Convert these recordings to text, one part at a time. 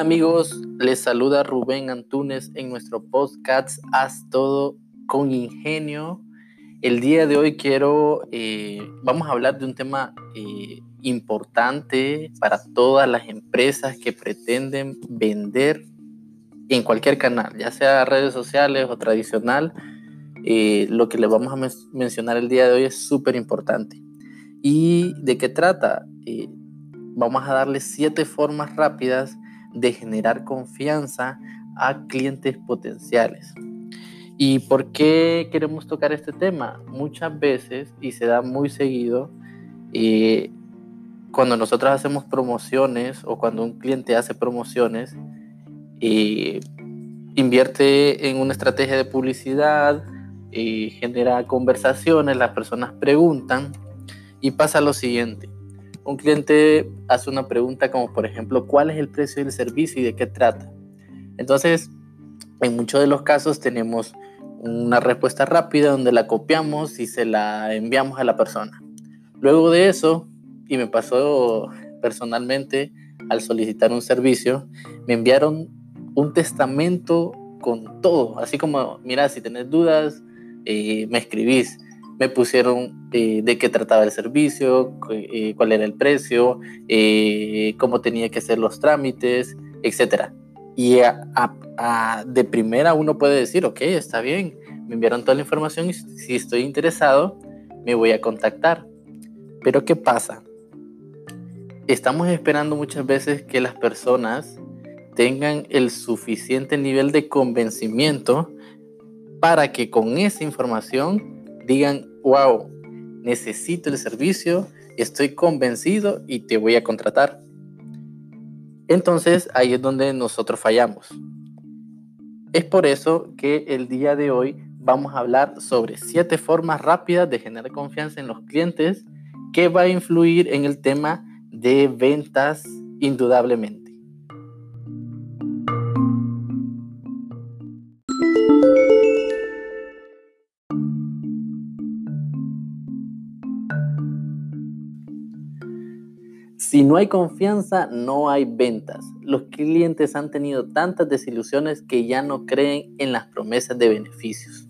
Amigos, les saluda Rubén Antunes en nuestro podcast Haz todo con ingenio. El día de hoy quiero, eh, vamos a hablar de un tema eh, importante para todas las empresas que pretenden vender en cualquier canal, ya sea redes sociales o tradicional. Eh, lo que les vamos a mencionar el día de hoy es súper importante. ¿Y de qué trata? vamos a darle siete formas rápidas de generar confianza a clientes potenciales. ¿Y por qué queremos tocar este tema? Muchas veces, y se da muy seguido, eh, cuando nosotros hacemos promociones o cuando un cliente hace promociones, eh, invierte en una estrategia de publicidad, eh, genera conversaciones, las personas preguntan y pasa lo siguiente un cliente hace una pregunta como por ejemplo, ¿cuál es el precio del servicio y de qué trata? Entonces, en muchos de los casos tenemos una respuesta rápida donde la copiamos y se la enviamos a la persona. Luego de eso, y me pasó personalmente al solicitar un servicio, me enviaron un testamento con todo, así como, mira, si tenés dudas, eh, me escribís me pusieron eh, de qué trataba el servicio, eh, cuál era el precio, eh, cómo tenía que hacer los trámites, etc. Y de primera uno puede decir, ok, está bien, me enviaron toda la información y si estoy interesado, me voy a contactar. Pero ¿qué pasa? Estamos esperando muchas veces que las personas tengan el suficiente nivel de convencimiento para que con esa información digan, wow, necesito el servicio, estoy convencido y te voy a contratar. Entonces ahí es donde nosotros fallamos. Es por eso que el día de hoy vamos a hablar sobre siete formas rápidas de generar confianza en los clientes que va a influir en el tema de ventas indudablemente. Si no hay confianza, no hay ventas. Los clientes han tenido tantas desilusiones que ya no creen en las promesas de beneficios.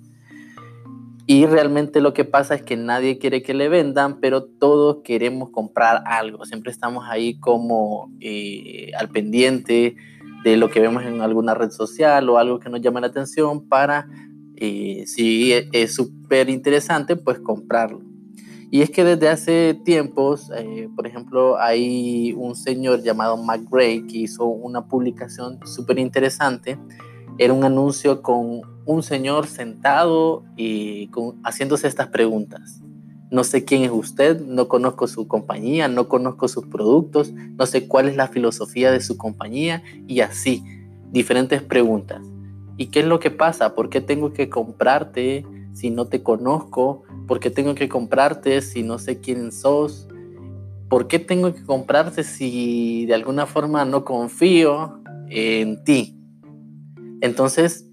Y realmente lo que pasa es que nadie quiere que le vendan, pero todos queremos comprar algo. Siempre estamos ahí como eh, al pendiente de lo que vemos en alguna red social o algo que nos llama la atención para, eh, si es súper interesante, pues comprarlo. Y es que desde hace tiempos, eh, por ejemplo, hay un señor llamado Mac Gray que hizo una publicación súper interesante. Era un anuncio con un señor sentado y haciéndose estas preguntas. No sé quién es usted, no conozco su compañía, no conozco sus productos, no sé cuál es la filosofía de su compañía y así, diferentes preguntas. ¿Y qué es lo que pasa? ¿Por qué tengo que comprarte si no te conozco? ¿Por qué tengo que comprarte si no sé quién sos? ¿Por qué tengo que comprarte si de alguna forma no confío en ti? Entonces,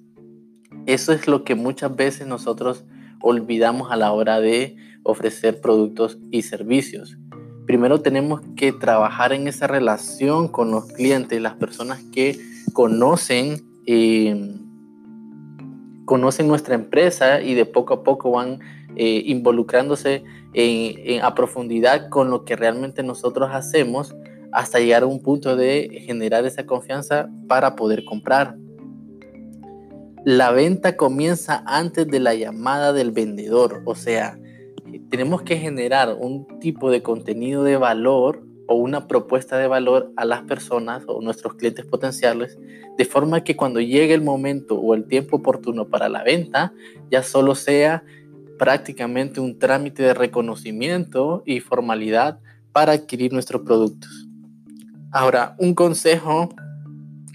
eso es lo que muchas veces nosotros olvidamos a la hora de ofrecer productos y servicios. Primero tenemos que trabajar en esa relación con los clientes, las personas que conocen, eh, conocen nuestra empresa y de poco a poco van eh, involucrándose a profundidad con lo que realmente nosotros hacemos hasta llegar a un punto de generar esa confianza para poder comprar. La venta comienza antes de la llamada del vendedor, o sea, tenemos que generar un tipo de contenido de valor o una propuesta de valor a las personas o nuestros clientes potenciales, de forma que cuando llegue el momento o el tiempo oportuno para la venta, ya solo sea prácticamente un trámite de reconocimiento y formalidad para adquirir nuestros productos. Ahora, un consejo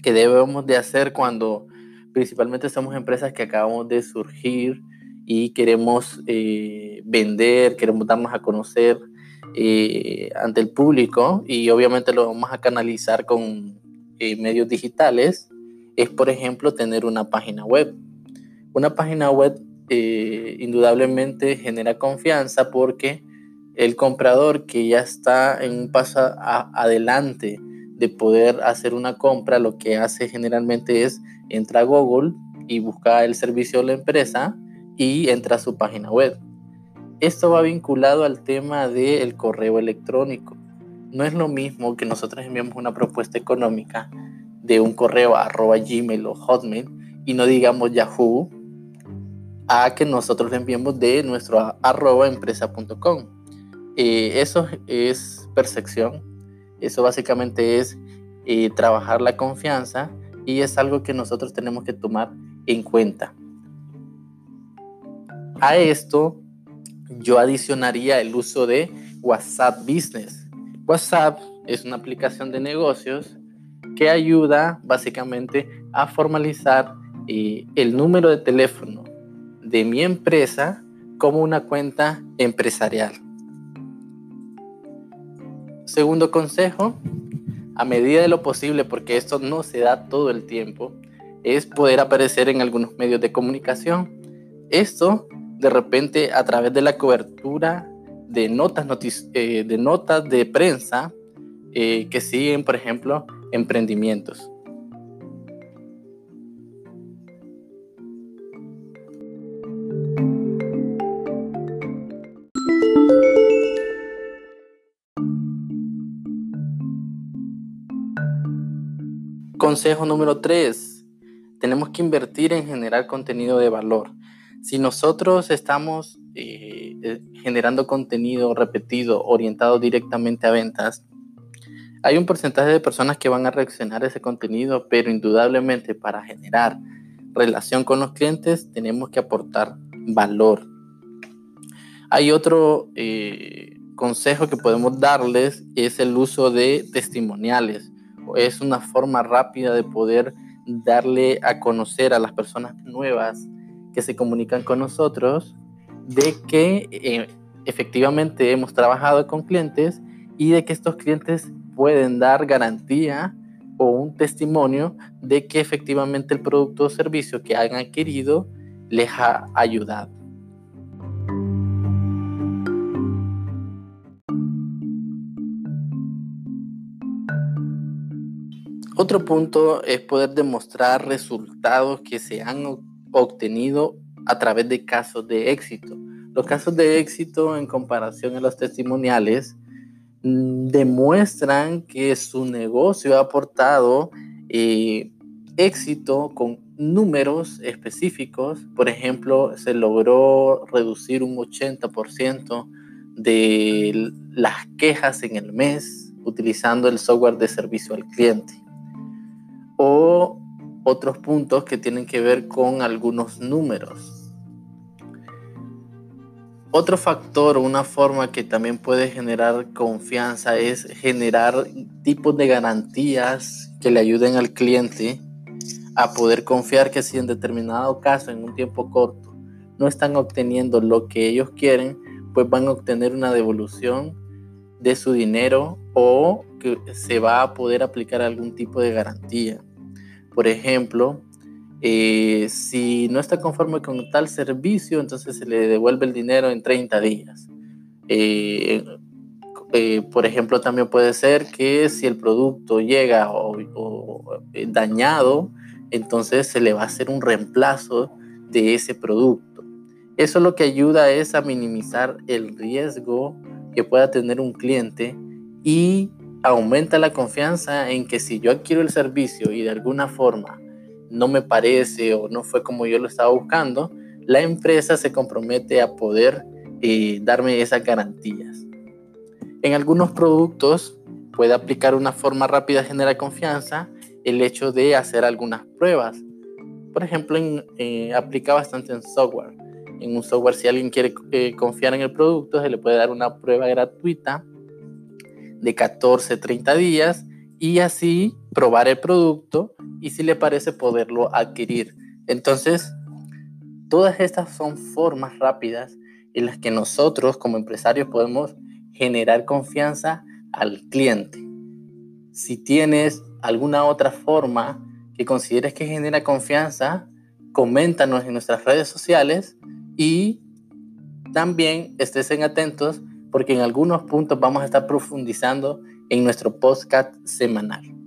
que debemos de hacer cuando principalmente somos empresas que acabamos de surgir y queremos eh, vender, queremos darnos a conocer eh, ante el público y obviamente lo vamos a canalizar con eh, medios digitales, es por ejemplo tener una página web. Una página web eh, indudablemente genera confianza porque el comprador que ya está en un paso adelante de poder hacer una compra, lo que hace generalmente es entra a Google y busca el servicio de la empresa y entra a su página web. Esto va vinculado al tema del correo electrónico. No es lo mismo que nosotros enviamos una propuesta económica de un correo arroba gmail o hotmail y no digamos yahoo a que nosotros le de nuestro arroba empresa.com. Eh, eso es percepción, eso básicamente es eh, trabajar la confianza y es algo que nosotros tenemos que tomar en cuenta. A esto yo adicionaría el uso de WhatsApp Business. WhatsApp es una aplicación de negocios que ayuda básicamente a formalizar eh, el número de teléfono de mi empresa como una cuenta empresarial. Segundo consejo, a medida de lo posible, porque esto no se da todo el tiempo, es poder aparecer en algunos medios de comunicación. Esto de repente a través de la cobertura de notas, eh, de, notas de prensa eh, que siguen, por ejemplo, emprendimientos. Consejo número 3. Tenemos que invertir en generar contenido de valor. Si nosotros estamos eh, eh, generando contenido repetido, orientado directamente a ventas, hay un porcentaje de personas que van a reaccionar a ese contenido, pero indudablemente para generar relación con los clientes tenemos que aportar valor. Hay otro eh, consejo que podemos darles, es el uso de testimoniales es una forma rápida de poder darle a conocer a las personas nuevas que se comunican con nosotros de que eh, efectivamente hemos trabajado con clientes y de que estos clientes pueden dar garantía o un testimonio de que efectivamente el producto o servicio que han adquirido les ha ayudado. Otro punto es poder demostrar resultados que se han obtenido a través de casos de éxito. Los casos de éxito en comparación a los testimoniales mm, demuestran que su negocio ha aportado eh, éxito con números específicos. Por ejemplo, se logró reducir un 80% de las quejas en el mes utilizando el software de servicio al cliente o otros puntos que tienen que ver con algunos números. Otro factor una forma que también puede generar confianza es generar tipos de garantías que le ayuden al cliente a poder confiar que si en determinado caso, en un tiempo corto, no están obteniendo lo que ellos quieren, pues van a obtener una devolución de su dinero o que se va a poder aplicar algún tipo de garantía. Por ejemplo, eh, si no está conforme con tal servicio, entonces se le devuelve el dinero en 30 días. Eh, eh, por ejemplo, también puede ser que si el producto llega dañado, entonces se le va a hacer un reemplazo de ese producto. Eso lo que ayuda es a minimizar el riesgo que pueda tener un cliente y aumenta la confianza en que si yo adquiero el servicio y de alguna forma no me parece o no fue como yo lo estaba buscando, la empresa se compromete a poder eh, darme esas garantías. En algunos productos puede aplicar una forma rápida de generar confianza el hecho de hacer algunas pruebas. Por ejemplo, eh, aplica bastante en software. En un software, si alguien quiere eh, confiar en el producto, se le puede dar una prueba gratuita de 14, 30 días y así probar el producto y si le parece poderlo adquirir. Entonces, todas estas son formas rápidas en las que nosotros como empresarios podemos generar confianza al cliente. Si tienes alguna otra forma que consideres que genera confianza, coméntanos en nuestras redes sociales y también estén atentos porque en algunos puntos vamos a estar profundizando en nuestro podcast semanal.